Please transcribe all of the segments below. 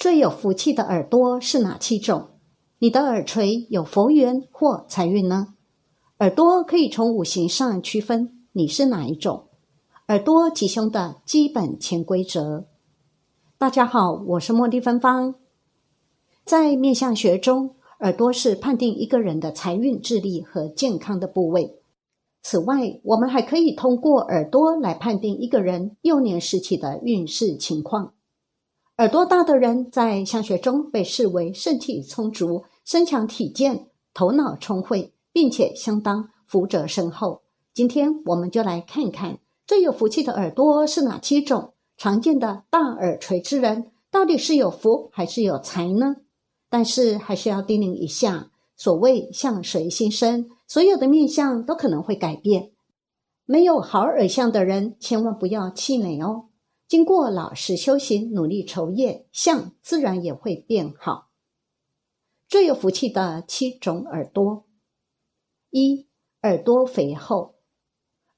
最有福气的耳朵是哪七种？你的耳垂有佛缘或财运呢？耳朵可以从五行上区分，你是哪一种？耳朵吉凶的基本潜规则。大家好，我是茉莉芬芳。在面相学中，耳朵是判定一个人的财运、智力和健康的部位。此外，我们还可以通过耳朵来判定一个人幼年时期的运势情况。耳朵大的人在相学中被视为肾气充足、身强体健、头脑聪慧，并且相当福泽深厚。今天我们就来看看最有福气的耳朵是哪七种。常见的大耳垂之人到底是有福还是有财呢？但是还是要叮咛一下：所谓相随心生。所有的面相都可能会改变，没有好耳相的人千万不要气馁哦。经过老实修行、努力筹业，相自然也会变好。最有福气的七种耳朵：一、耳朵肥厚，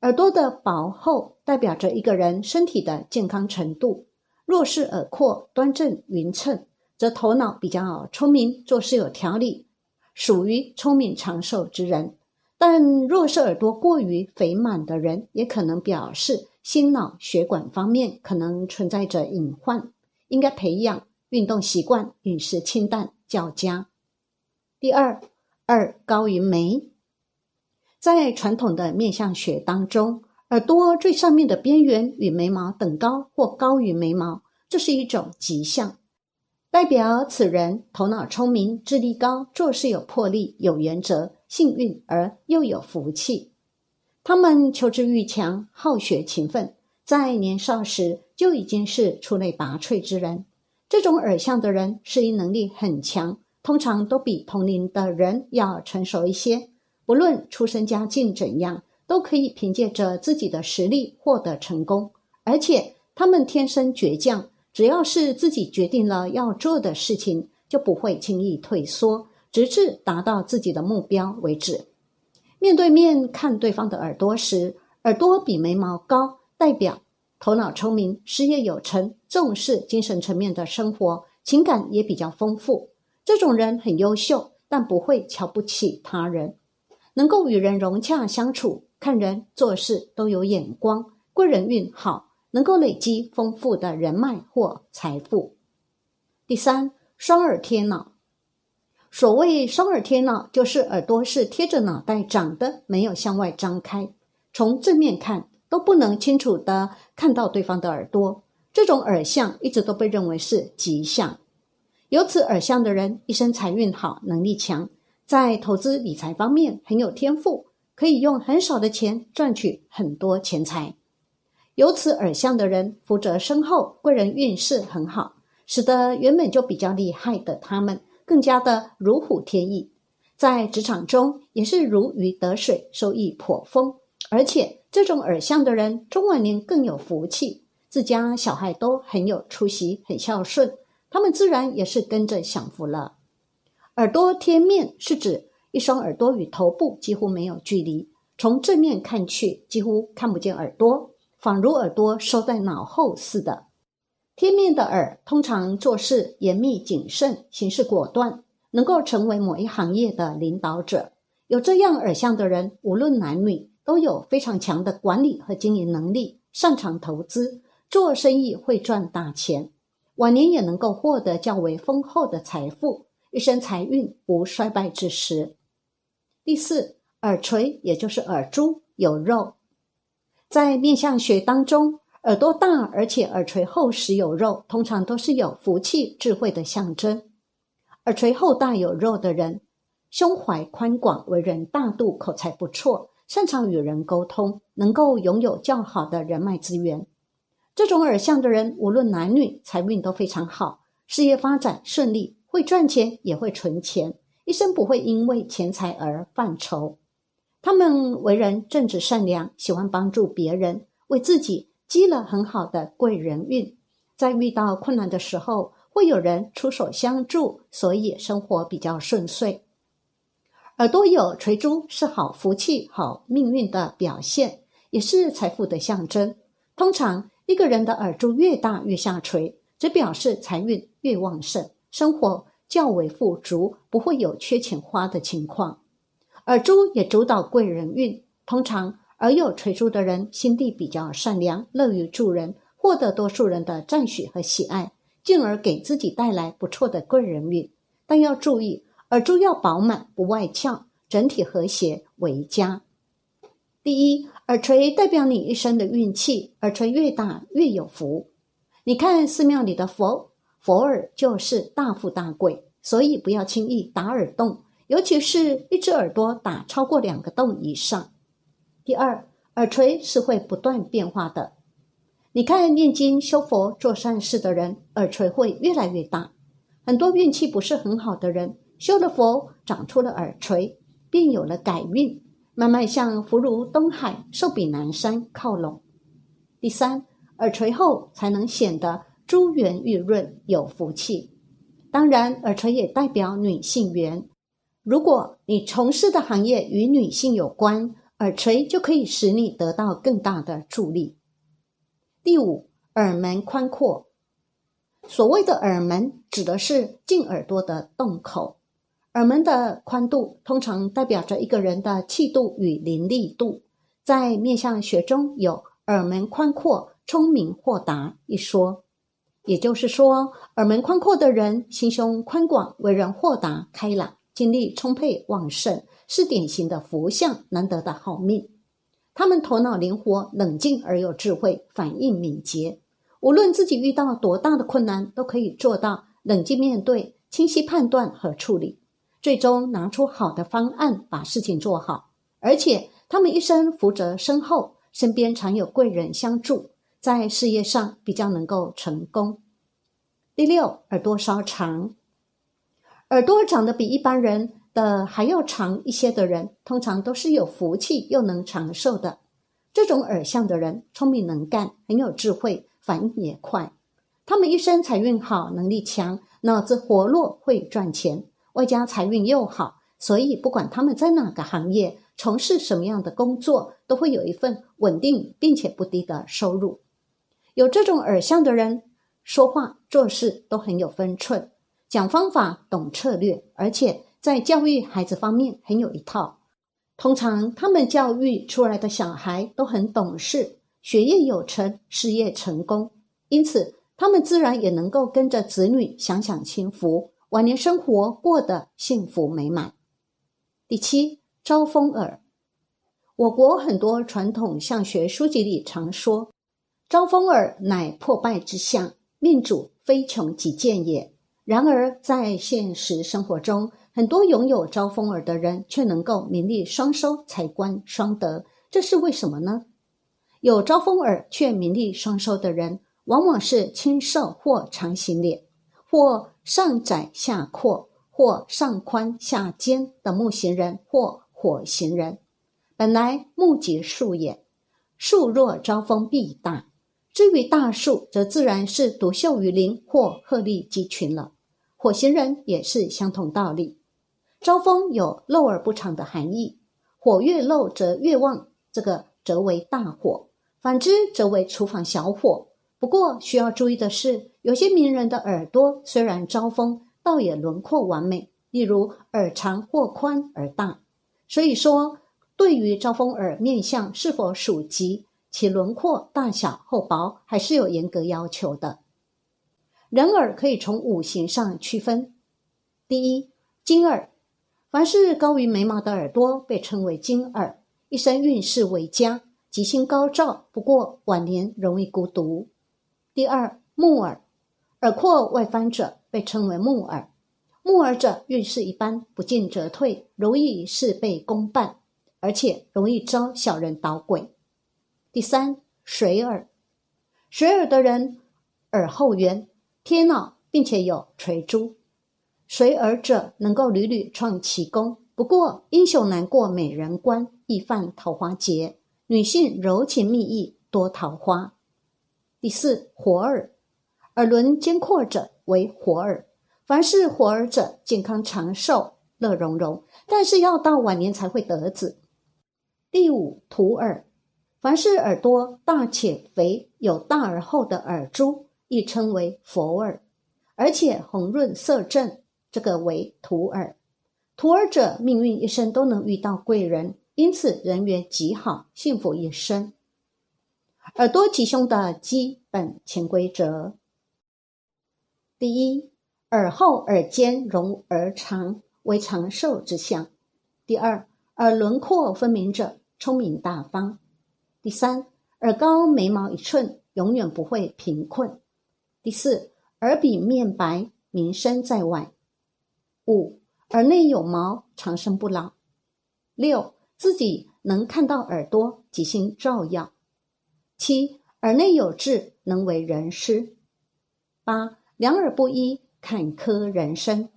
耳朵的薄厚代表着一个人身体的健康程度。若是耳廓端正匀称，则头脑比较聪明，做事有条理，属于聪明长寿之人。但若是耳朵过于肥满的人，也可能表示心脑血管方面可能存在着隐患，应该培养运动习惯，饮食清淡较佳。第二，二高于眉，在传统的面相学当中，耳朵最上面的边缘与眉毛等高或高于眉毛，这是一种吉象，代表此人头脑聪明、智力高、做事有魄力、有原则。幸运而又有福气，他们求知欲强，好学勤奋，在年少时就已经是出类拔萃之人。这种耳相的人适应能力很强，通常都比同龄的人要成熟一些。不论出身家境怎样，都可以凭借着自己的实力获得成功。而且他们天生倔强，只要是自己决定了要做的事情，就不会轻易退缩。直至达到自己的目标为止。面对面看对方的耳朵时，耳朵比眉毛高，代表头脑聪明、事业有成、重视精神层面的生活，情感也比较丰富。这种人很优秀，但不会瞧不起他人，能够与人融洽相处，看人做事都有眼光，贵人运好，能够累积丰富的人脉或财富。第三，双耳贴脑。所谓双耳贴脑，就是耳朵是贴着脑袋长的，没有向外张开。从正面看都不能清楚的看到对方的耳朵。这种耳相一直都被认为是吉相。有此耳相的人，一生财运好，能力强，在投资理财方面很有天赋，可以用很少的钱赚取很多钱财。有此耳相的人，福泽深厚，贵人运势很好，使得原本就比较厉害的他们。更加的如虎添翼，在职场中也是如鱼得水，收益颇丰。而且这种耳相的人，中晚年更有福气，自家小孩都很有出息，很孝顺，他们自然也是跟着享福了。耳朵贴面是指一双耳朵与头部几乎没有距离，从正面看去几乎看不见耳朵，仿如耳朵收在脑后似的。贴面的耳通常做事严密谨慎，行事果断，能够成为某一行业的领导者。有这样耳相的人，无论男女，都有非常强的管理和经营能力，擅长投资，做生意会赚大钱，晚年也能够获得较为丰厚的财富，一生财运无衰败之时。第四，耳垂也就是耳珠有肉，在面相学当中。耳朵大而且耳垂厚实有肉，通常都是有福气、智慧的象征。耳垂厚大有肉的人，胸怀宽广，为人大度，口才不错，擅长与人沟通，能够拥有较好的人脉资源。这种耳相的人，无论男女，财运都非常好，事业发展顺利，会赚钱，也会存钱，一生不会因为钱财而犯愁。他们为人正直善良，喜欢帮助别人，为自己。积了很好的贵人运，在遇到困难的时候，会有人出手相助，所以生活比较顺遂。耳朵有垂珠是好福气、好命运的表现，也是财富的象征。通常，一个人的耳珠越大越下垂，只表示财运越旺盛，生活较为富足，不会有缺钱花的情况。耳珠也主导贵人运，通常耳有垂珠的人心地比较善良，乐于助人，获得多数人的赞许和喜爱，进而给自己带来不错的贵人运。但要注意，耳珠要饱满不外翘，整体和谐为佳。第一，耳垂代表你一生的运气，耳垂越大越有福。你看寺庙里的佛，佛耳就是大富大贵，所以不要轻易打耳洞。尤其是一只耳朵打超过两个洞以上。第二，耳垂是会不断变化的。你看念经、修佛、做善事的人，耳垂会越来越大。很多运气不是很好的人，修了佛，长出了耳垂，便有了改运，慢慢向福如东海、寿比南山靠拢。第三，耳垂厚才能显得珠圆玉润、有福气。当然，耳垂也代表女性缘。如果你从事的行业与女性有关，耳垂就可以使你得到更大的助力。第五，耳门宽阔。所谓的耳门，指的是进耳朵的洞口。耳门的宽度通常代表着一个人的气度与伶俐度。在面相学中有“耳门宽阔，聪明豁达”一说，也就是说，耳门宽阔的人心胸宽广，为人豁达开朗。精力充沛旺盛，是典型的福相，难得的好命。他们头脑灵活、冷静而有智慧，反应敏捷。无论自己遇到多大的困难，都可以做到冷静面对、清晰判断和处理，最终拿出好的方案把事情做好。而且他们一生福泽深厚，身边常有贵人相助，在事业上比较能够成功。第六，耳朵稍长。耳朵长得比一般人的还要长一些的人，通常都是有福气又能长寿的。这种耳相的人聪明能干，很有智慧，反应也快。他们一生财运好，能力强，脑子活络，会赚钱，外加财运又好，所以不管他们在哪个行业，从事什么样的工作，都会有一份稳定并且不低的收入。有这种耳相的人，说话做事都很有分寸。讲方法，懂策略，而且在教育孩子方面很有一套。通常他们教育出来的小孩都很懂事，学业有成，事业成功，因此他们自然也能够跟着子女享享清福，晚年生活过得幸福美满。第七，招风耳。我国很多传统相学书籍里常说，招风耳乃破败之相，命主非穷即贱也。然而，在现实生活中，很多拥有招风耳的人却能够名利双收、财官双得，这是为什么呢？有招风耳却名利双收的人，往往是清瘦或长形脸，或上窄下阔，或上宽下尖的木型人或火型人。本来木即树也，树若招风必大。至于大树，则自然是独秀于林或鹤立鸡群了。火星人也是相同道理。招风有漏而不长的含义，火越漏则越旺，这个则为大火；反之则为厨房小火。不过需要注意的是，有些名人的耳朵虽然招风，倒也轮廓完美，例如耳长或宽而大。所以说，对于招风耳面相是否属吉。其轮廓大小厚薄还是有严格要求的。人耳可以从五行上区分。第一，金耳，凡是高于眉毛的耳朵被称为金耳，一生运势为佳，吉星高照。不过晚年容易孤独。第二，木耳，耳廓外翻者被称为木耳，木耳者运势一般，不进则退，容易事倍功半，而且容易招小人捣鬼。第三，水耳，水耳的人耳后圆，贴脑，并且有垂珠。随耳者能够屡屡创奇功，不过英雄难过美人关，易犯桃花劫。女性柔情蜜意，多桃花。第四，活耳，耳轮尖阔者为活耳，凡是活耳者健康长寿，乐融融，但是要到晚年才会得子。第五，土耳。凡是耳朵大且肥、有大而厚的耳珠，亦称为佛耳，而且红润色正，这个为徒耳。徒儿者命运一生都能遇到贵人，因此人缘极好，幸福一生。耳朵吉凶的基本潜规则：第一，耳后耳尖容而长，为长寿之象；第二，耳轮廓分明者，聪明大方；第三，耳高眉毛一寸，永远不会贫困；第四，耳比面白，名声在外；五。耳内有毛，长生不老。六，自己能看到耳朵，吉星照耀。七，耳内有痣，能为人师。八，两耳不一，坎坷人生。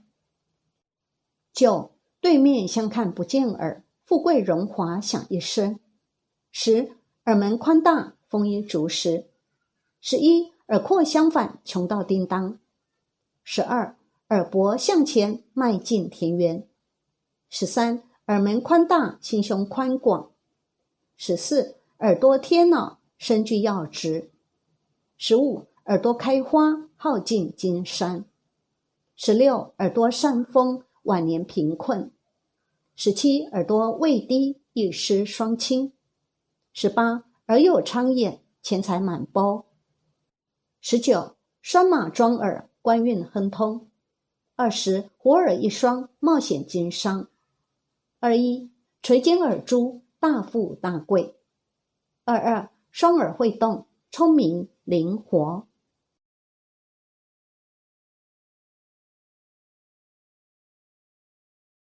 九，对面相看不见耳，富贵荣华享一生。十，耳门宽大，丰衣足食。十一，耳廓相反，穷到叮当。十二。耳薄向前迈进田园。十三，耳门宽大，心胸宽广。十四，耳朵贴脑，身具要职。十五，耳朵开花，耗尽金山。十六，耳朵扇风，晚年贫困。十七，耳朵未低，一失双亲。十八，耳有苍眼，钱财满包。十九，拴马装耳，官运亨通。二十，活耳一双，冒险经商。二一，垂肩耳珠，大富大贵。二二，双耳会动，聪明灵活。